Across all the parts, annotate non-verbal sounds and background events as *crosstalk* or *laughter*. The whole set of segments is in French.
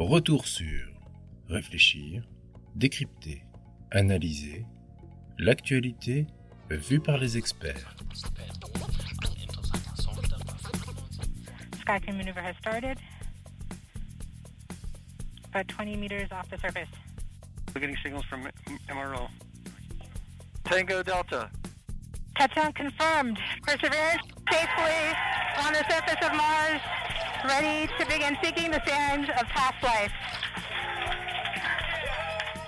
Retour sur réfléchir, décrypter, analyser l'actualité vue par les experts. Skycam maneuver has started. About 20 meters off the surface. We're getting signals from MRO. Tango Delta. Touchdown confirmed. Perseverance safely on the surface of Mars, ready to begin seeking the sands of past life.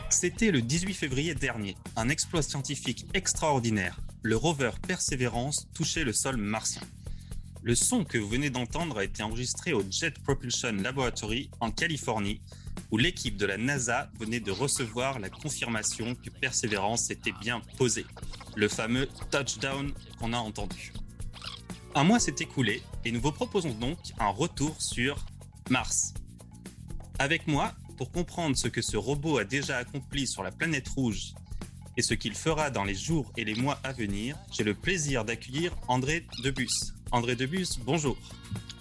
C'était le 18 février dernier. Un exploit scientifique extraordinaire. Le rover Perseverance touchait le sol martien. Le son que vous venez d'entendre a été enregistré au Jet Propulsion Laboratory en Californie, où l'équipe de la NASA venait de recevoir la confirmation que Perseverance était bien posée. Le fameux touchdown qu'on a entendu. Un mois s'est écoulé et nous vous proposons donc un retour sur Mars. Avec moi, pour comprendre ce que ce robot a déjà accompli sur la planète rouge et ce qu'il fera dans les jours et les mois à venir, j'ai le plaisir d'accueillir André Debus. André Debus, bonjour.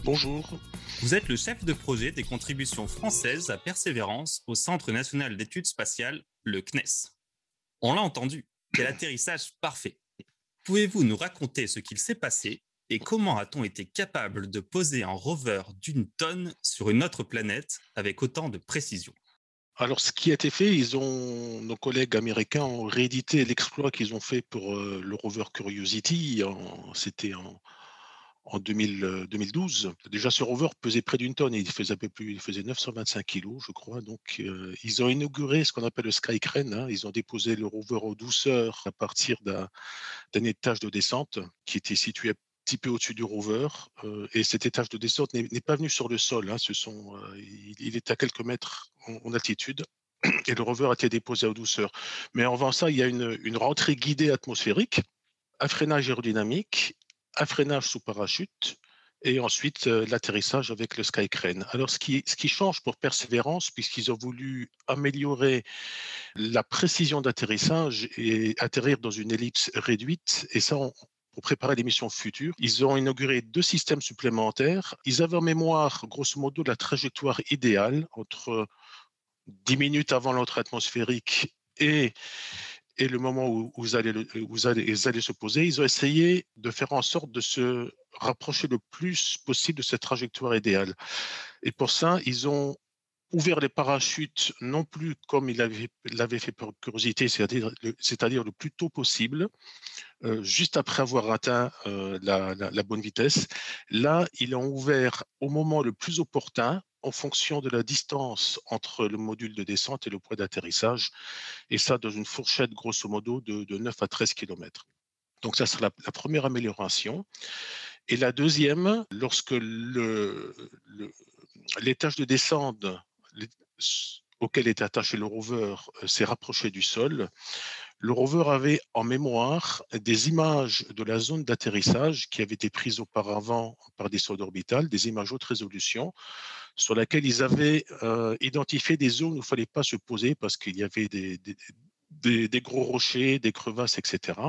Bonjour. Vous êtes le chef de projet des contributions françaises à Persévérance au Centre national d'études spatiales, le CNES. On l'a entendu, quel atterrissage parfait. Pouvez-vous nous raconter ce qu'il s'est passé et comment a-t-on été capable de poser un rover d'une tonne sur une autre planète avec autant de précision? Alors, ce qui a été fait, ils ont, nos collègues américains ont réédité l'exploit qu'ils ont fait pour euh, le rover Curiosity. C'était en, en 2012. Déjà, ce rover pesait près d'une tonne et il faisait un peu plus, il faisait 925 kilos, je crois. Donc, euh, ils ont inauguré ce qu'on appelle le Sky Crane. Hein. Ils ont déposé le rover en douceur à partir d'un étage de descente qui était situé petit peu au-dessus du rover. Euh, et cet étage de descente n'est pas venu sur le sol. Hein. Sont, il, est à quelques mètres en, altitude *clears throat* et le rover a été déposé en douceur. Mais avant ça, il y a une, rentrée guidée atmosphérique, un freinage aérodynamique, un freinage sous parachute et ensuite euh, l'atterrissage avec le Skycrane. Alors ce qui, ce qui change pour Persévérance, puisqu'ils ont voulu améliorer la précision d'atterrissage et atterrir dans une ellipse réduite, et ça pour préparer les missions futures. Ils ont inauguré deux systèmes supplémentaires. Ils avaient en mémoire, grosso modo, la trajectoire idéale entre 10 minutes avant l'entrée atmosphérique et, et le moment où, vous, allez, vous allez, se poser. Ils ont essayé de faire en sorte de se rapprocher le plus possible de cette trajectoire idéale. Et pour ça, ils ont ouvert les parachutes non plus comme il l'avait fait pour curiosité, c'est-à-dire le, plus tôt possible, euh, juste après avoir atteint euh, la, bonne vitesse. Là, ils l'ont ouvert au moment le plus opportun, en fonction de la distance entre le module de descente et le point d'atterrissage, et ça dans une fourchette grosso modo de, 9 à 13 km. Donc ça sera la, première amélioration. Et la deuxième, lorsque l'étage de descente auquel était attaché le rover euh, s'est rapproché du sol, le rover avait en mémoire des images de la zone d'atterrissage qui avaient été prises auparavant par des sondes orbitales, des images haute résolution, sur lesquelles ils avaient euh, identifié des zones où il ne fallait pas se poser parce qu'il y avait des, des, gros rochers, des crevasses, etc.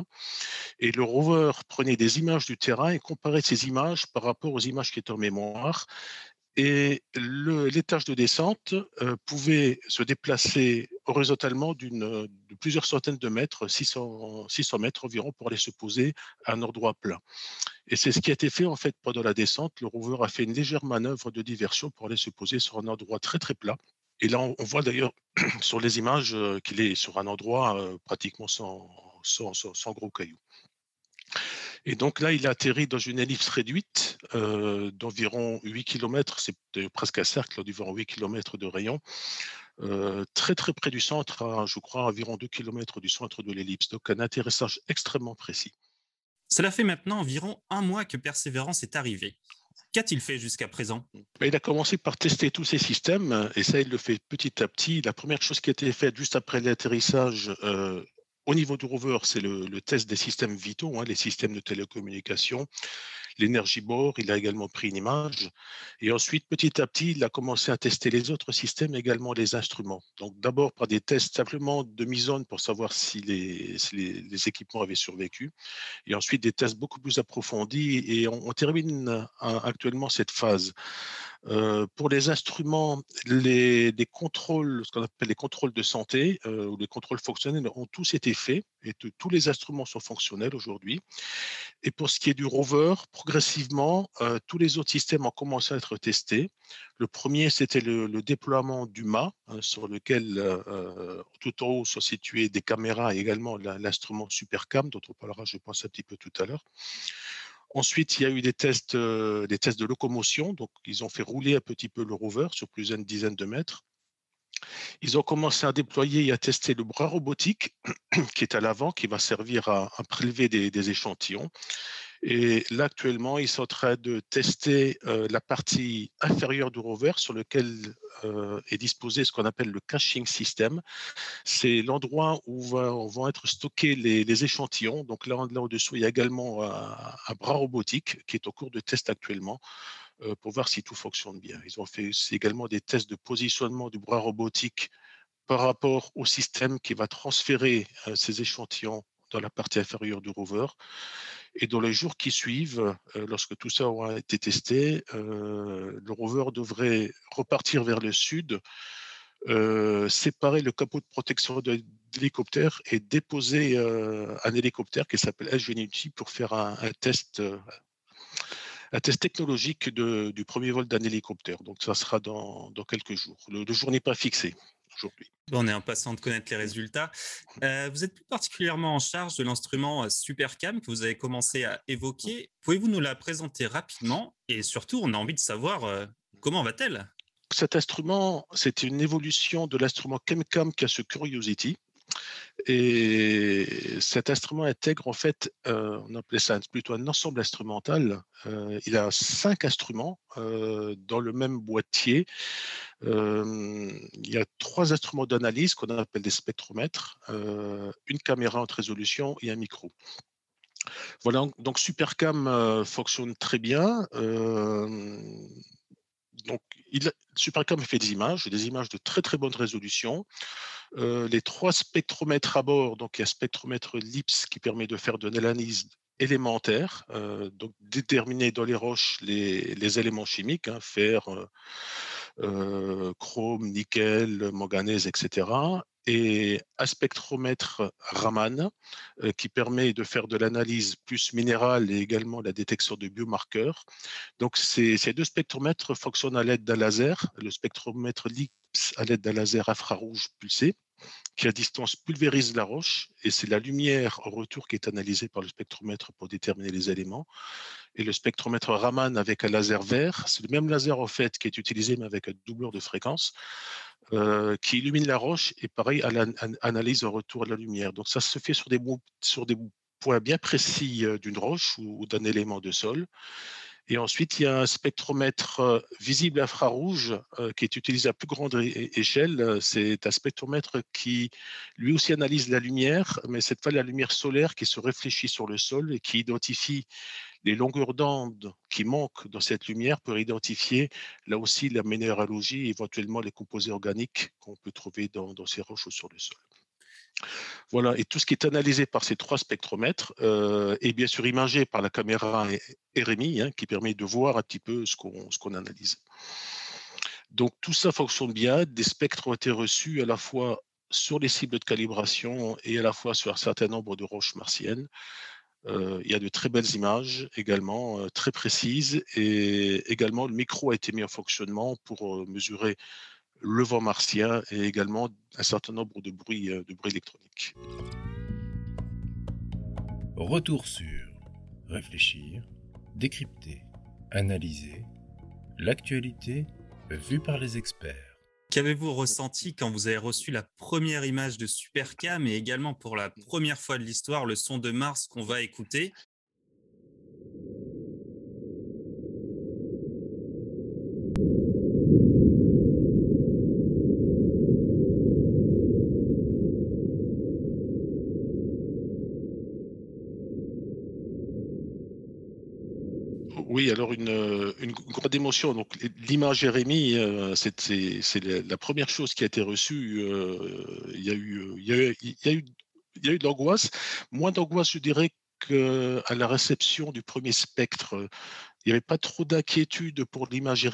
Et le rover prenait des images du terrain et comparait ces images par rapport aux images qui étaient en mémoire et l'étage de descente euh, pouvait se déplacer horizontalement de plusieurs centaines de mètres, 600, 600 mètres environ, pour aller se poser à un endroit plat. Et c'est ce qui a été fait en fait pendant la descente. Le rover a fait une légère manœuvre de diversion pour aller se poser sur un endroit très très plat. Et là, on, voit d'ailleurs *clears throat* sur les images euh, qu'il est sur un endroit euh, pratiquement sans gros cailloux. Et donc là, il a atterri dans une ellipse réduite euh, d'environ 8 km, c'est presque un cercle d'environ 8 km de rayon, euh, très très près du centre, je crois environ 2 km du centre de l'ellipse. Donc un atterrissage extrêmement précis. Cela fait maintenant environ un mois que Persévérance est arrivé. Qu'a-t-il fait jusqu'à présent? Ben, Il a commencé par tester tous ses systèmes et ça, il le fait petit à petit. La première chose qui a été faite juste après l'atterrissage, euh, au niveau du rover, c'est le, test des systèmes vitaux, hein, les systèmes de télécommunication, l'énergie bord. Il a également pris une image. Et ensuite, petit à petit, il a commencé à tester les autres systèmes, également les instruments. Donc, d'abord par des tests simplement de mise en pour savoir si les, les, équipements avaient survécu. Et ensuite, des tests beaucoup plus approfondis. Et on, termine actuellement cette phase Euh, pour les instruments, les, contrôles, ce qu'on appelle les contrôles de santé euh, ou les contrôles fonctionnels ont tous été faits et tous les instruments sont fonctionnels aujourd'hui. Et pour ce qui est du rover, progressivement, euh, tous les autres systèmes ont commencé à être testés. Le premier, c'était le, déploiement du mât, hein, sur lequel tout en haut sont situées des caméras et également l'instrument Supercam, dont on parlera, je pense, un petit peu tout à l'heure. Ensuite, il y a eu des tests, euh, des tests de locomotion. Donc, ils ont fait rouler un petit peu le rover sur plusieurs dizaines de mètres. Ils ont commencé à déployer et à tester le bras robotique *clears throat* qui est à l'avant, qui va servir à, prélever des, échantillons. Et là, actuellement, ils sont en train de tester euh, la partie inférieure du rover sur lequel euh, est disposé ce qu'on appelle le caching system. C'est l'endroit où vont être stockés les, échantillons. Donc là, là au-dessous, il y a également un, bras robotique qui est au cours de test actuellement euh, pour voir si tout fonctionne bien. Ils ont fait également des tests de positionnement du bras robotique par rapport au système qui va transférer ces échantillons dans la partie inférieure du rover. Et dans les jours qui suivent, euh, lorsque tout ça aura été testé, euh, le rover devrait repartir vers le sud, euh, séparer le capot de protection de l'hélicoptère et déposer un hélicoptère qui s'appelle Ingenuity pour faire un test technologique du premier vol d'un hélicoptère. Donc ça sera dans, quelques jours. le jour n'est pas fixé aujourd'hui. On est impatient de connaître les résultats. Euh, vous êtes plus particulièrement en charge de l'instrument euh, Supercam que vous avez commencé à évoquer. Pouvez-vous nous la présenter rapidement? Et surtout, on a envie de savoir euh, comment va-t-elle? Cet instrument, c'est une évolution de l'instrument ChemCam qui a ce Curiosity. Et cet instrument intègre en fait, euh, on appelait ça plutôt un ensemble instrumental. Euh, il a cinq instruments euh, dans le même boîtier. il y a trois instruments d'analyse qu'on appelle des spectromètres, une caméra en résolution et un micro. Voilà, donc Supercam fonctionne très bien. Donc, il, Supercam fait des images, des images de très très bonne résolution. Euh, les trois spectromètres à bord, donc il y a spectromètre LIPS qui permet de faire de l'analyse élémentaire, euh, donc déterminer dans les roches les, éléments chimiques, hein, fer, euh, chrome, nickel, manganèse, etc et un spectromètre Raman qui permet de faire de l'analyse plus minérale et également la détection de biomarqueurs. Donc ces, ces deux spectromètres fonctionnent à l'aide d'un laser, le spectromètre LIPS à l'aide d'un laser infrarouge pulsé qui à distance pulvérise la roche et c'est la lumière en retour qui est analysée par le spectromètre pour déterminer les éléments. Et le spectromètre Raman avec un laser vert, c'est le même laser en fait qui est utilisé mais avec un doubleur de fréquence euh, qui illumine la roche et pareil, à l'analyse en retour de la lumière. Donc ça se fait sur des, points bien précis euh, d'une roche ou, d'un élément de sol. Et ensuite, il y a un spectromètre euh, visible infrarouge qui est utilisé à plus grande échelle. C'est un spectromètre qui lui aussi analyse la lumière, mais cette fois la lumière solaire qui se réfléchit sur le sol et qui identifie les longueurs d'onde qui manquent dans cette lumière pour identifier là aussi la minéralogie et éventuellement les composés organiques qu'on peut trouver dans, ces roches ou sur le sol. Voilà, et tout ce qui est analysé par ces trois spectromètres euh, est bien sûr imagé par la caméra RMI hein, qui permet de voir un petit peu ce qu'on analyse. Donc tout ça fonctionne bien, des spectres ont été reçus à la fois sur les cibles de calibration et à la fois sur un certain nombre de roches martiennes. Euh, il y a de très belles images également, euh, très précises. Et également, le micro a été mis en fonctionnement pour mesurer le vent martien et également un certain nombre de bruits, de bruits électroniques. Retour sur réfléchir, décrypter, analyser l'actualité vue par les experts. Qu'avez-vous ressenti quand vous avez reçu la première image de Supercam et également pour la première fois de l'histoire le son de Mars qu'on va écouter? Oui, alors une, une grande émotion. Donc l'image Jérémy, euh, c'est la première chose qui a été reçue. Euh, il y a eu, y y de l'angoisse. Moins d'angoisse, je dirais, qu'à la réception du premier spectre Il n'y avait pas trop d'inquiétude pour l'image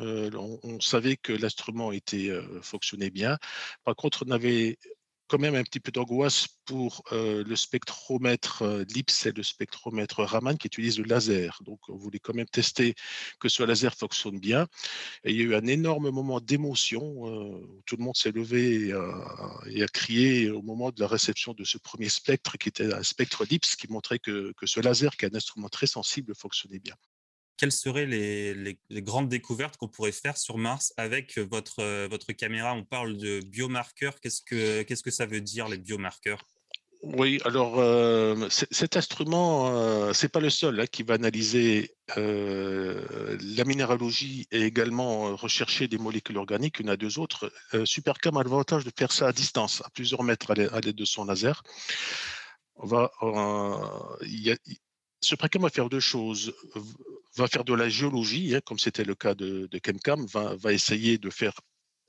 on, on, savait que l'instrument était fonctionnait bien. Par contre, on avait quand même un petit peu d'angoisse pour euh, le spectromètre euh, LIPS et le spectromètre Raman qui utilise le laser. Donc, on voulait quand même tester que ce laser fonctionne bien. Il y a eu un énorme moment d'émotion euh, où tout le monde s'est levé et a, crié au moment de la réception de ce premier spectre qui était un spectre LIPS qui montrait que, que ce laser, qui est un instrument très sensible, fonctionnait bien quelles seraient les, grandes découvertes qu'on pourrait faire sur Mars avec votre, votre caméra? On parle de biomarqueurs. Qu'est-ce que, que ça veut dire, les biomarqueurs? Oui, alors euh, cet instrument, euh, c'est pas le seul hein, qui va analyser euh, la minéralogie et également rechercher des molécules organiques. Il y en a deux autres. Supercam a l'avantage de faire ça à distance, à plusieurs mètres à l'aide de son laser. On va, y a, Supercam va faire deux choses. Va faire de la géologie, hein, comme c'était le cas de, de Kencam, va, essayer de faire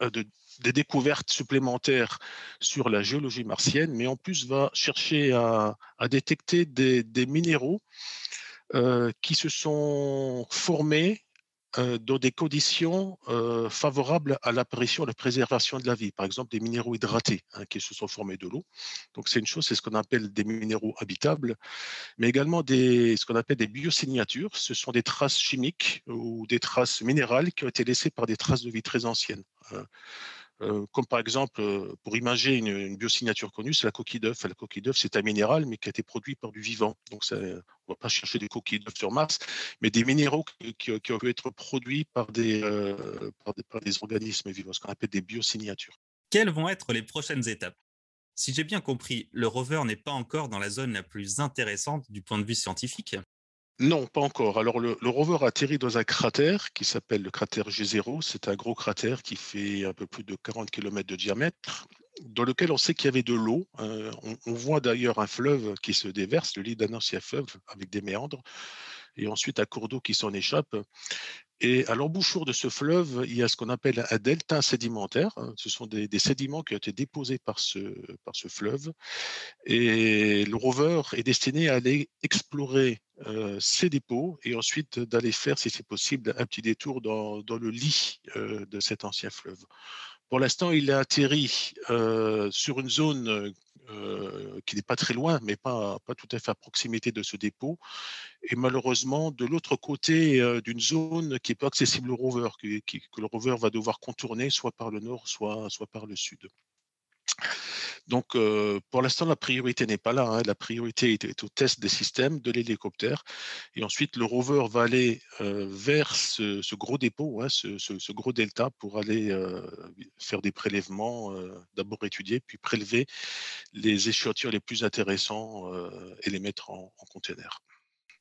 euh, des découvertes supplémentaires sur la géologie martienne, mais en plus va chercher à, détecter des, minéraux euh, qui se sont formés dans des conditions euh, favorables à l'apparition et à la préservation de la vie. Par exemple, des minéraux hydratés hein, qui se sont formés de l'eau. Donc, c'est une chose, c'est ce qu'on appelle des minéraux habitables, mais également des, ce qu'on appelle des biosignatures. Ce sont des traces chimiques ou des traces minérales qui ont été laissées par des traces de vie très anciennes. Euh, euh, comme par exemple, euh, pour imager une, biosignature connue, c'est la coquille d'œuf. La coquille d'œuf, c'est un minéral, mais qui a été produit par du vivant. Donc, on ne va pas chercher des coquilles d'œuf sur Mars, mais des minéraux qui, ont pu être produits euh, par des, organismes vivants, ce qu'on appelle des biosignatures. Quelles vont être les prochaines étapes? Si j'ai bien compris, le rover n'est pas encore dans la zone la plus intéressante du point de vue scientifique. Non, pas encore. Alors, le, rover a atterri dans un cratère qui s'appelle le cratère G0. C'est un gros cratère qui fait un peu plus de 40 km de diamètre, dans lequel on sait qu'il y avait de l'eau. Euh, on, voit d'ailleurs un fleuve qui se déverse, le lit d'un ancien fleuve avec des méandres, et ensuite un cours d'eau qui s'en échappe. Et à l'embouchure de ce fleuve, il y a ce qu'on appelle un delta sédimentaire. Ce sont des, sédiments qui ont été déposés par ce, par ce fleuve. Et le rover est destiné à aller explorer euh, ces dépôts et ensuite d'aller faire, si c'est possible, un petit détour dans, dans le lit euh, de cet ancien fleuve. Pour l'instant, il a atterri euh, sur une zone euh, qui n'est pas très loin, mais pas, tout à fait à proximité de ce dépôt. Et malheureusement, de l'autre côté euh, d'une zone qui n'est pas accessible au rover, que, le rover va devoir contourner soit par le nord, soit par le sud. Donc, euh, pour l'instant, la priorité n'est pas là. Hein. La priorité est, au test des systèmes de l'hélicoptère. Et ensuite, le rover va aller euh, vers ce, gros dépôt, hein, ce, gros delta, pour aller euh, faire des prélèvements, d'abord étudier, puis prélever les échantillons les plus intéressants et les mettre en, container.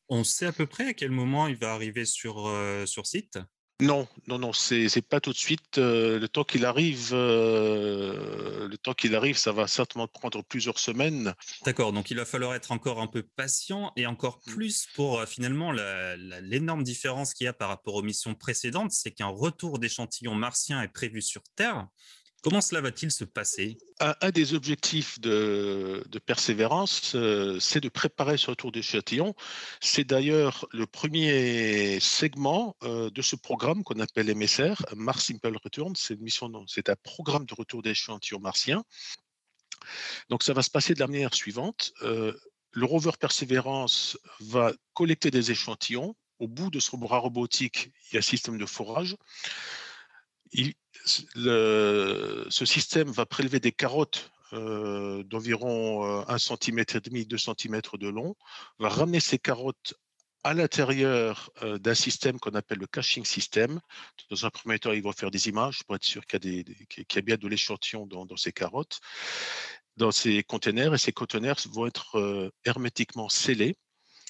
On sait à peu près à quel moment il va arriver sur site? Non, non, non, c'est pas tout de suite. Euh, le temps qu'il arrive, euh, le temps qu'il arrive, ça va certainement prendre plusieurs semaines. D'accord, donc il va falloir être encore un peu patient et encore mmh. plus pour euh, finalement l'énorme différence qu'il y a par rapport aux missions précédentes, c'est qu'un retour d'échantillons martiens est prévu sur Terre. Comment cela va-t-il se passer? Un, des objectifs de, persévérance, euh, c'est de préparer ce retour d'échantillon. C'est d'ailleurs le premier segment euh, de ce programme qu'on appelle MSR, Mars Simple Return. C'est une mission, c'est un programme de retour d'échantillons martiens. Donc ça va se passer de la manière suivante. Euh, le rover Persévérance va collecter des échantillons. Au bout de son bras robotique, il y a un système de forage. Il, ce système va prélever des carottes euh, d'environ 1 cm et demi, 2 cm de long, va ramener ces carottes à l'intérieur euh, d'un système qu'on appelle le caching system. Dans un premier temps, ils vont faire des images pour être sûr qu'il y, a, bien de l'échantillon dans, ces carottes, dans ces conteneurs, et ces conteneurs vont être euh, hermétiquement scellés,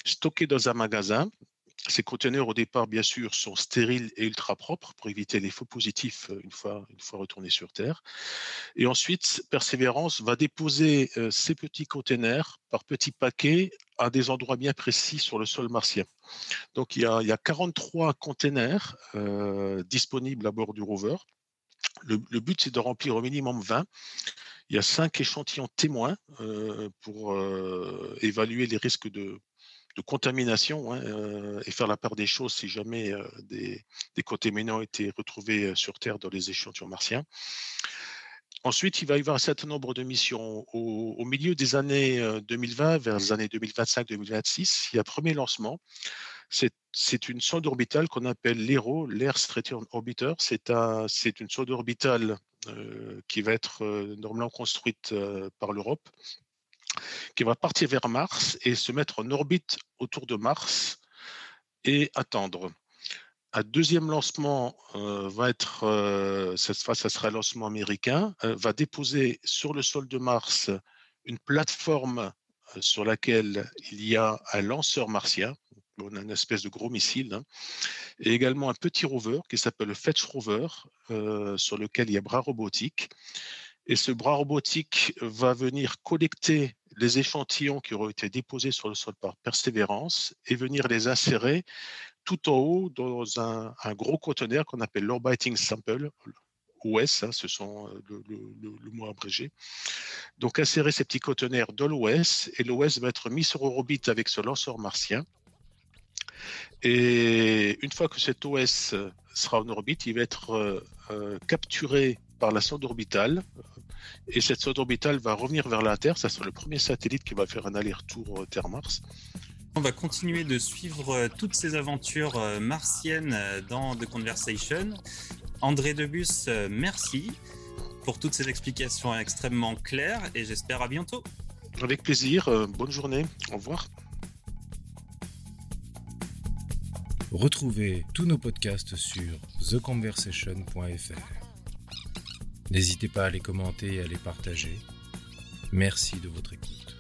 stockés dans un magasin ces conteneurs, au départ, bien sûr, sont stériles et ultra propres pour éviter les faux positifs euh, une fois, une fois retournés sur Terre. Et ensuite, Persévérance va déposer euh, ces petits conteneurs par petits paquets à des endroits bien précis sur le sol martien. Donc, il y a, il y a 43 conteneurs euh, disponibles à bord du rover. Le, but, c'est de remplir au minimum 20. Il y a cinq échantillons témoins pour évaluer les risques de contamination hein, et faire la part des choses si jamais des, des contaminants étaient retrouvés sur Terre dans les échantillons martiens. Ensuite, il va y avoir un certain nombre de missions. Au, milieu des années 2020, vers les années 2025-2026, il y a un premier lancement. C'est une sonde orbitale qu'on appelle l'ERO, l'Air Return Orbiter. C'est une sonde orbitale qui va être normalement construite par l'Europe, qui va partir vers Mars et se mettre en orbite autour de Mars et attendre. Un deuxième lancement euh, va être, euh, cette fois, ça sera un lancement américain, euh, va déposer sur le sol de Mars une plateforme sur laquelle il y a un lanceur martien, on a une espèce de gros missile, hein, et également un petit rover qui s'appelle le Fetch Rover, sur lequel il y a bras robotique. Et ce bras robotique va venir collecter les échantillons qui auront été déposés sur le sol par Persévérance et venir les insérer tout en haut dans un, gros conteneur qu'on appelle l'orbiting sample, OS, hein, ce sont euh, le, mot abrégé. Donc insérer ces petits conteneurs dans l'OS et l'OS va être mis sur orbite avec ce lanceur martien. Et une fois que cet OS sera en orbite, il va être euh, euh, capturé par la sonde orbitale. Et cette sonde orbitale va revenir vers la Terre. Ça sera le premier satellite qui va faire un aller-retour Terre-Mars. On va continuer de suivre euh, toutes ces aventures euh, martiennes euh, dans The Conversation. André Debus, merci pour toutes ces explications extrêmement claires et j'espère à bientôt. Avec plaisir, bonne journée, au revoir. Retrouvez tous nos podcasts sur theconversation.fr. N'hésitez pas à les commenter et à les partager. Merci de votre écoute.